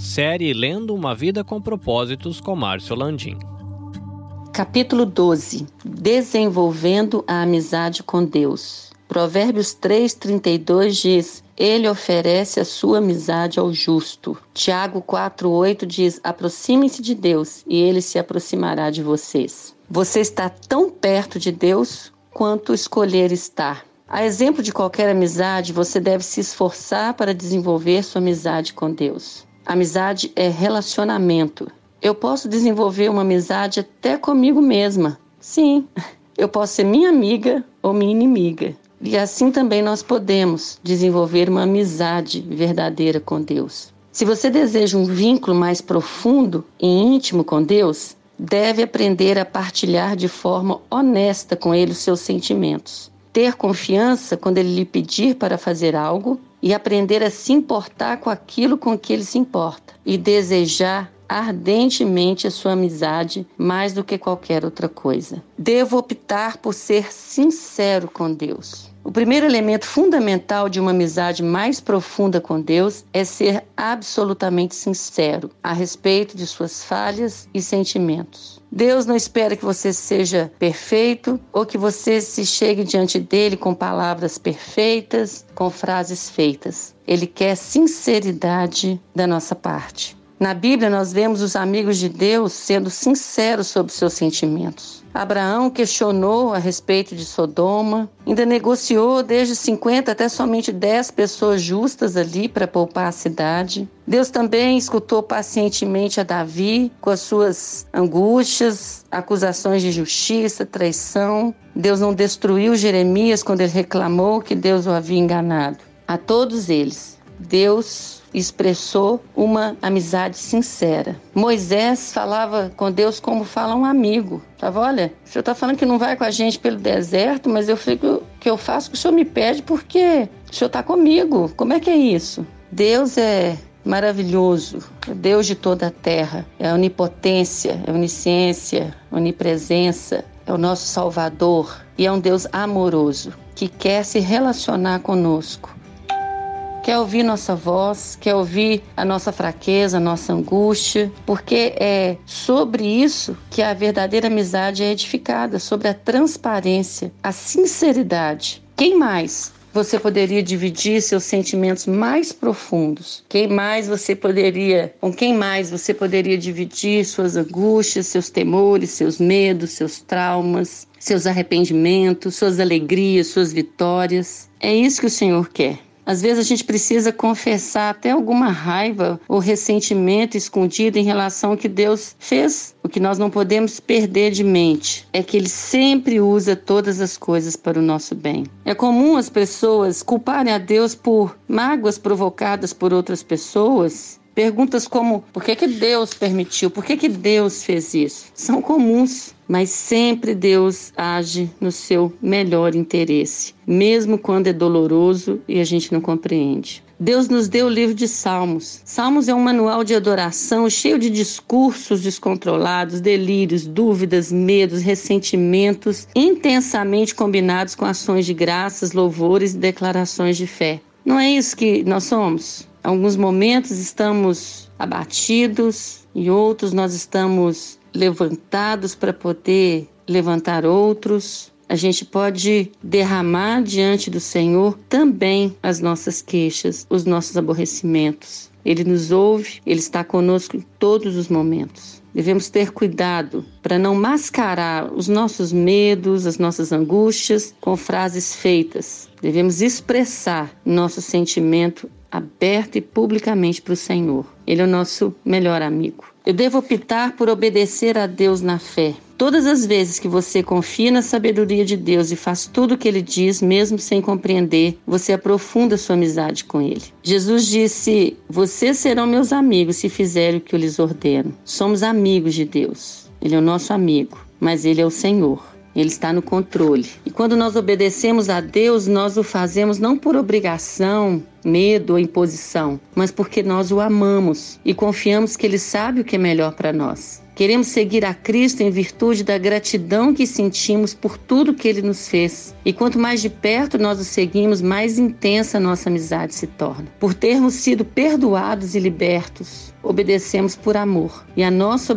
Série Lendo uma Vida com Propósitos com Márcio Landim. Capítulo 12 Desenvolvendo a amizade com Deus. Provérbios 3,32 diz: Ele oferece a sua amizade ao justo. Tiago 4,8 diz: Aproxime-se de Deus e ele se aproximará de vocês. Você está tão perto de Deus quanto escolher estar. A exemplo de qualquer amizade, você deve se esforçar para desenvolver sua amizade com Deus. Amizade é relacionamento. Eu posso desenvolver uma amizade até comigo mesma. Sim, eu posso ser minha amiga ou minha inimiga. E assim também nós podemos desenvolver uma amizade verdadeira com Deus. Se você deseja um vínculo mais profundo e íntimo com Deus, deve aprender a partilhar de forma honesta com Ele os seus sentimentos ter confiança quando ele lhe pedir para fazer algo e aprender a se importar com aquilo com que ele se importa e desejar ardentemente a sua amizade mais do que qualquer outra coisa. Devo optar por ser sincero com Deus. O primeiro elemento fundamental de uma amizade mais profunda com Deus é ser absolutamente sincero a respeito de suas falhas e sentimentos. Deus não espera que você seja perfeito ou que você se chegue diante dele com palavras perfeitas, com frases feitas. Ele quer sinceridade da nossa parte. Na Bíblia, nós vemos os amigos de Deus sendo sinceros sobre seus sentimentos. Abraão questionou a respeito de Sodoma, ainda negociou desde 50 até somente 10 pessoas justas ali para poupar a cidade. Deus também escutou pacientemente a Davi com as suas angústias, acusações de justiça, traição. Deus não destruiu Jeremias quando ele reclamou que Deus o havia enganado. A todos eles, Deus expressou uma amizade sincera. Moisés falava com Deus como fala um amigo. Tava, olha, o senhor está falando que não vai com a gente pelo deserto, mas eu fico que eu faço o que o senhor me pede porque o senhor está comigo. Como é que é isso? Deus é maravilhoso, é Deus de toda a terra, é a onipotência, é a onisciência, onipresença, é o nosso Salvador e é um Deus amoroso que quer se relacionar conosco quer ouvir nossa voz, quer ouvir a nossa fraqueza, a nossa angústia, porque é sobre isso que a verdadeira amizade é edificada sobre a transparência, a sinceridade. Quem mais você poderia dividir seus sentimentos mais profundos? Quem mais você poderia, com quem mais você poderia dividir suas angústias, seus temores, seus medos, seus traumas, seus arrependimentos, suas alegrias, suas vitórias? É isso que o Senhor quer. Às vezes a gente precisa confessar até alguma raiva ou ressentimento escondido em relação ao que Deus fez. O que nós não podemos perder de mente é que Ele sempre usa todas as coisas para o nosso bem. É comum as pessoas culparem a Deus por mágoas provocadas por outras pessoas Perguntas como por que, que Deus permitiu, por que, que Deus fez isso, são comuns, mas sempre Deus age no seu melhor interesse, mesmo quando é doloroso e a gente não compreende. Deus nos deu o livro de Salmos. Salmos é um manual de adoração cheio de discursos descontrolados, delírios, dúvidas, medos, ressentimentos, intensamente combinados com ações de graças, louvores e declarações de fé. Não é isso que nós somos? Alguns momentos estamos abatidos e outros nós estamos levantados para poder levantar outros. A gente pode derramar diante do Senhor também as nossas queixas, os nossos aborrecimentos. Ele nos ouve, ele está conosco em todos os momentos. Devemos ter cuidado para não mascarar os nossos medos, as nossas angústias com frases feitas. Devemos expressar nosso sentimento aberta e publicamente para o Senhor. Ele é o nosso melhor amigo. Eu devo optar por obedecer a Deus na fé. Todas as vezes que você confia na sabedoria de Deus e faz tudo o que ele diz, mesmo sem compreender, você aprofunda sua amizade com ele. Jesus disse: Vocês serão meus amigos se fizerem o que eu lhes ordeno. Somos amigos de Deus. Ele é o nosso amigo, mas ele é o Senhor. Ele está no controle. E quando nós obedecemos a Deus, nós o fazemos não por obrigação, medo ou imposição, mas porque nós o amamos e confiamos que Ele sabe o que é melhor para nós Queremos seguir a Cristo em virtude da gratidão que sentimos por tudo que ele nos fez. E quanto mais de perto nós o seguimos, mais intensa nossa amizade se torna. Por termos sido perdoados e libertos, obedecemos por amor. E a nossa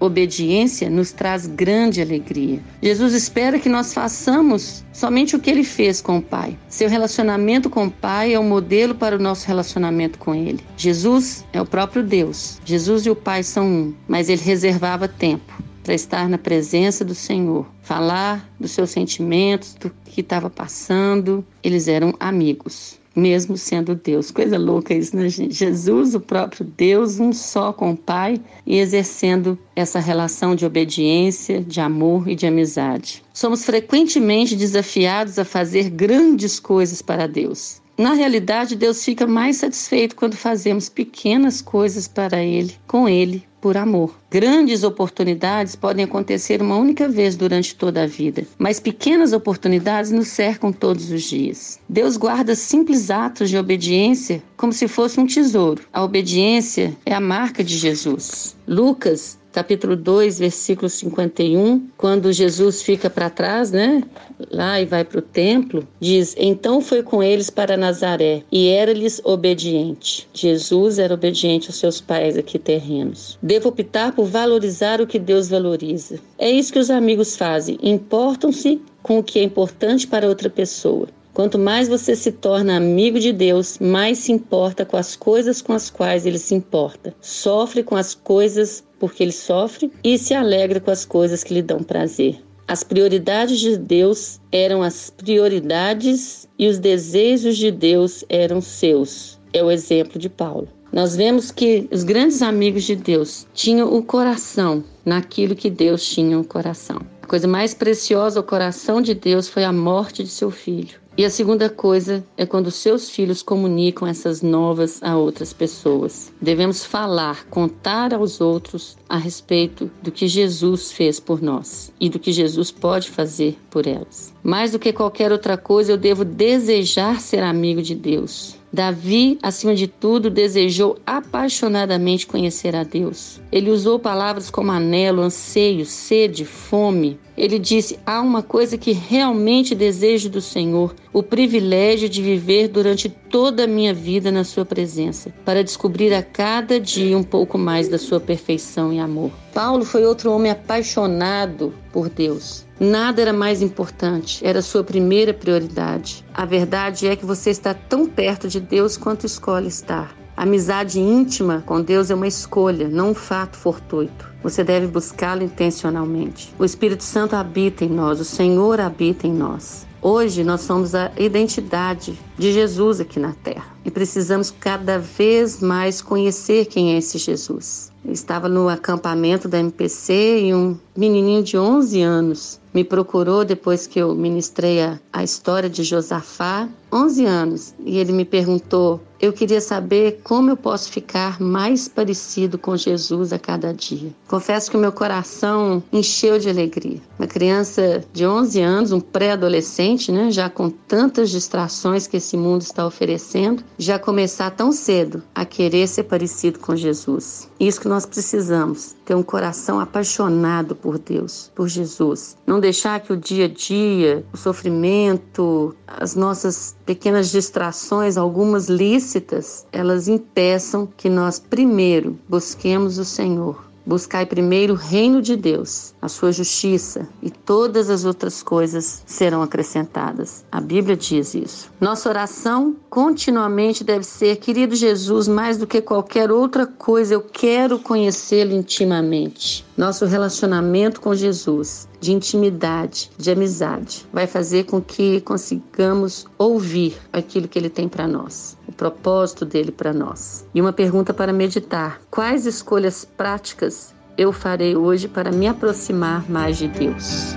obediência nos traz grande alegria. Jesus espera que nós façamos somente o que ele fez com o Pai. Seu relacionamento com o Pai é o um modelo para o nosso relacionamento com ele. Jesus é o próprio Deus. Jesus e o Pai são um, mas ele reservava tempo para estar na presença do Senhor, falar dos seus sentimentos, do que estava passando. Eles eram amigos, mesmo sendo Deus. Coisa louca isso, né, gente? Jesus, o próprio Deus, um só com o Pai e exercendo essa relação de obediência, de amor e de amizade. Somos frequentemente desafiados a fazer grandes coisas para Deus. Na realidade, Deus fica mais satisfeito quando fazemos pequenas coisas para Ele, com Ele, por amor. Grandes oportunidades podem acontecer uma única vez durante toda a vida, mas pequenas oportunidades nos cercam todos os dias. Deus guarda simples atos de obediência como se fosse um tesouro. A obediência é a marca de Jesus. Lucas capítulo 2, versículo 51, quando Jesus fica para trás, né? Lá e vai para o templo, diz: Então foi com eles para Nazaré e era-lhes obediente. Jesus era obediente aos seus pais aqui terrenos. Devo optar por valorizar o que Deus valoriza. É isso que os amigos fazem, importam-se com o que é importante para outra pessoa. Quanto mais você se torna amigo de Deus, mais se importa com as coisas com as quais ele se importa. Sofre com as coisas porque ele sofre e se alegra com as coisas que lhe dão prazer. As prioridades de Deus eram as prioridades e os desejos de Deus eram seus. É o exemplo de Paulo. Nós vemos que os grandes amigos de Deus tinham o coração naquilo que Deus tinha no coração. A coisa mais preciosa ao coração de Deus foi a morte de seu filho. E a segunda coisa é quando seus filhos comunicam essas novas a outras pessoas. Devemos falar, contar aos outros a respeito do que Jesus fez por nós e do que Jesus pode fazer por elas. Mais do que qualquer outra coisa, eu devo desejar ser amigo de Deus. Davi, acima de tudo, desejou apaixonadamente conhecer a Deus. Ele usou palavras como anelo, anseio, sede, fome. Ele disse: Há uma coisa que realmente desejo do Senhor, o privilégio de viver durante toda a minha vida na Sua presença, para descobrir a cada dia um pouco mais da Sua perfeição e amor. Paulo foi outro homem apaixonado por Deus. Nada era mais importante, era sua primeira prioridade. A verdade é que você está tão perto de Deus quanto escolhe estar. A amizade íntima com Deus é uma escolha, não um fato fortuito. Você deve buscá-lo intencionalmente. O Espírito Santo habita em nós, o Senhor habita em nós. Hoje nós somos a identidade de Jesus aqui na Terra e precisamos cada vez mais conhecer quem é esse Jesus. Eu estava no acampamento da MPC e um menininho de 11 anos me procurou depois que eu ministrei a, a história de Josafá, 11 anos, e ele me perguntou: eu queria saber como eu posso ficar mais parecido com Jesus a cada dia. Confesso que o meu coração encheu de alegria. Uma criança de 11 anos, um pré-adolescente, né, já com tantas distrações que mundo está oferecendo, já começar tão cedo a querer ser parecido com Jesus. Isso que nós precisamos, ter um coração apaixonado por Deus, por Jesus. Não deixar que o dia a dia, o sofrimento, as nossas pequenas distrações, algumas lícitas, elas impeçam que nós primeiro busquemos o Senhor Buscai primeiro o reino de Deus, a sua justiça, e todas as outras coisas serão acrescentadas. A Bíblia diz isso. Nossa oração continuamente deve ser: querido Jesus, mais do que qualquer outra coisa, eu quero conhecê-lo intimamente. Nosso relacionamento com Jesus, de intimidade, de amizade, vai fazer com que consigamos ouvir aquilo que ele tem para nós o propósito dele para nós. E uma pergunta para meditar: quais escolhas práticas eu farei hoje para me aproximar mais de Deus?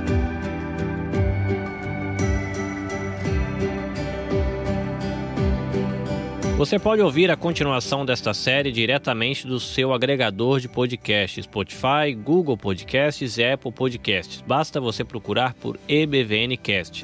Você pode ouvir a continuação desta série diretamente do seu agregador de podcasts, Spotify, Google Podcasts e Apple Podcasts. Basta você procurar por EBVNcast.